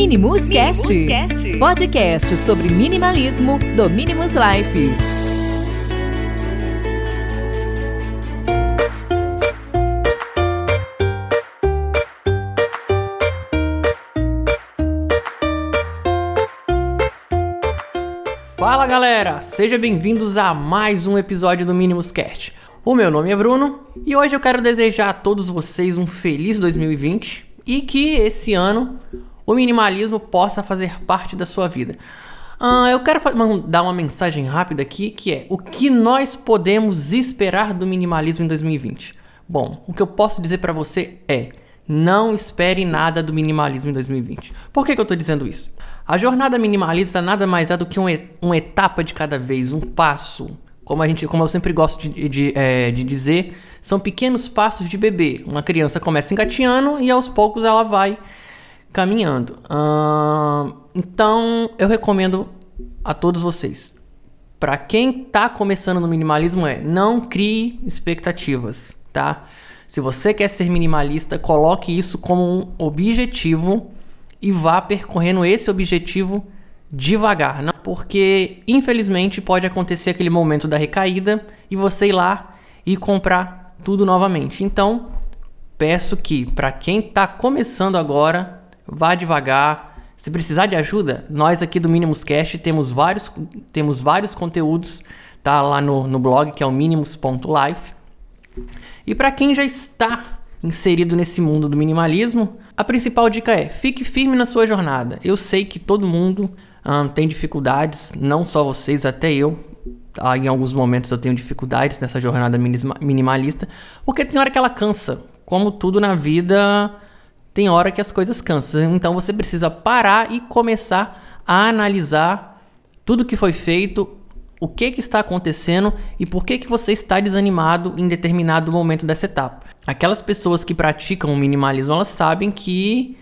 Minimus Cast, podcast sobre minimalismo do Minimus Life. Fala galera, sejam bem-vindos a mais um episódio do Minimus Cast. O meu nome é Bruno e hoje eu quero desejar a todos vocês um feliz 2020 e que esse ano o minimalismo possa fazer parte da sua vida. Uh, eu quero dar uma mensagem rápida aqui que é o que nós podemos esperar do minimalismo em 2020. Bom, o que eu posso dizer para você é não espere nada do minimalismo em 2020. Por que, que eu estou dizendo isso? A jornada minimalista nada mais é do que um, uma etapa de cada vez, um passo. Como, a gente, como eu sempre gosto de, de, é, de dizer, são pequenos passos de bebê. Uma criança começa engatinhando e aos poucos ela vai caminhando. Então, eu recomendo a todos vocês. Para quem está começando no minimalismo é não crie expectativas, tá? Se você quer ser minimalista, coloque isso como um objetivo e vá percorrendo esse objetivo devagar, não? porque infelizmente pode acontecer aquele momento da recaída e você ir lá e comprar tudo novamente. Então, peço que para quem está começando agora, vá devagar. Se precisar de ajuda, nós aqui do Minimus Cast temos vários, temos vários conteúdos tá lá no, no blog que é o minimus.life e para quem já está inserido nesse mundo do minimalismo, a principal dica é: fique firme na sua jornada. Eu sei que todo mundo hum, tem dificuldades, não só vocês, até eu. Ah, em alguns momentos eu tenho dificuldades nessa jornada minimalista, porque tem hora que ela cansa. Como tudo na vida, tem hora que as coisas cansam. Então você precisa parar e começar a analisar tudo que foi feito, o que, que está acontecendo e por que, que você está desanimado em determinado momento dessa etapa. Aquelas pessoas que praticam o minimalismo, elas sabem que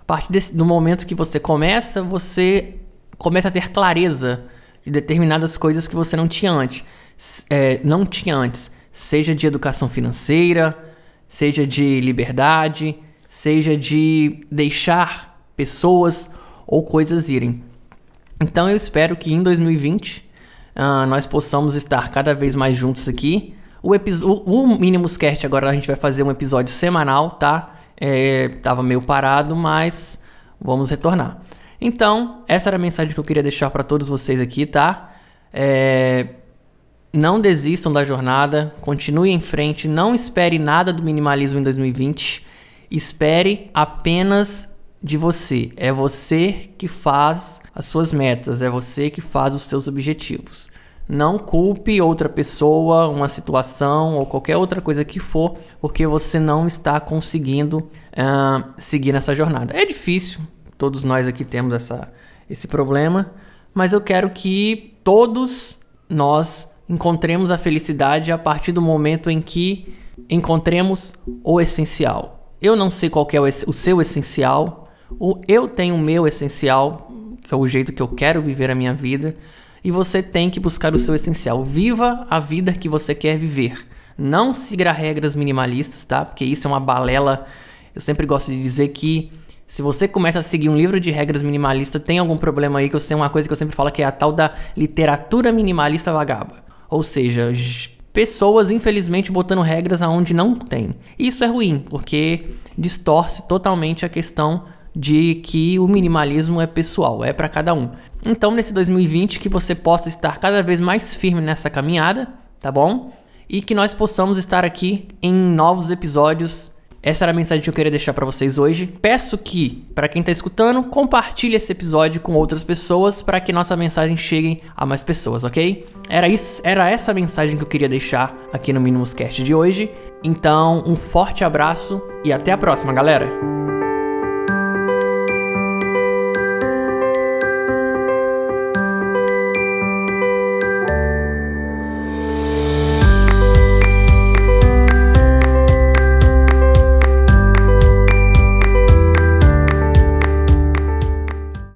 a partir desse, do momento que você começa, você começa a ter clareza de determinadas coisas que você não tinha antes. É, não tinha antes. Seja de educação financeira, seja de liberdade, seja de deixar pessoas ou coisas irem. Então eu espero que em 2020 uh, nós possamos estar cada vez mais juntos aqui. O, o, o Minimus Cast agora a gente vai fazer um episódio semanal, tá? É, tava meio parado, mas vamos retornar. Então, essa era a mensagem que eu queria deixar para todos vocês aqui, tá? É, não desistam da jornada, continue em frente, não espere nada do minimalismo em 2020. Espere apenas de você. É você que faz as suas metas, é você que faz os seus objetivos. Não culpe outra pessoa, uma situação ou qualquer outra coisa que for, porque você não está conseguindo uh, seguir nessa jornada. É difícil, todos nós aqui temos essa, esse problema, mas eu quero que todos nós encontremos a felicidade a partir do momento em que encontremos o essencial. Eu não sei qual é o seu essencial, o eu tenho o meu essencial, que é o jeito que eu quero viver a minha vida, e você tem que buscar o seu essencial. Viva a vida que você quer viver. Não siga regras minimalistas, tá? Porque isso é uma balela. Eu sempre gosto de dizer que se você começa a seguir um livro de regras minimalista, tem algum problema aí que eu sei uma coisa que eu sempre falo que é a tal da literatura minimalista vagaba. Ou seja, pessoas infelizmente botando regras aonde não tem. Isso é ruim, porque distorce totalmente a questão de que o minimalismo é pessoal, é para cada um. Então, nesse 2020, que você possa estar cada vez mais firme nessa caminhada, tá bom? E que nós possamos estar aqui em novos episódios. Essa era a mensagem que eu queria deixar para vocês hoje. Peço que, para quem está escutando, compartilhe esse episódio com outras pessoas para que nossa mensagem chegue a mais pessoas, ok? Era isso, era essa a mensagem que eu queria deixar aqui no Minimus Cast de hoje. Então, um forte abraço e até a próxima, galera.